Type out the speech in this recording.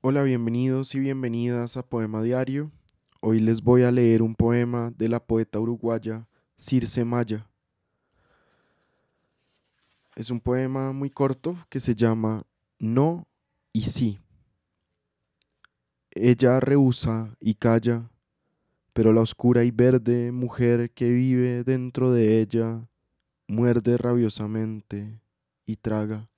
Hola, bienvenidos y bienvenidas a Poema Diario. Hoy les voy a leer un poema de la poeta uruguaya Circe Maya. Es un poema muy corto que se llama No y sí. Ella rehúsa y calla, pero la oscura y verde mujer que vive dentro de ella muerde rabiosamente y traga.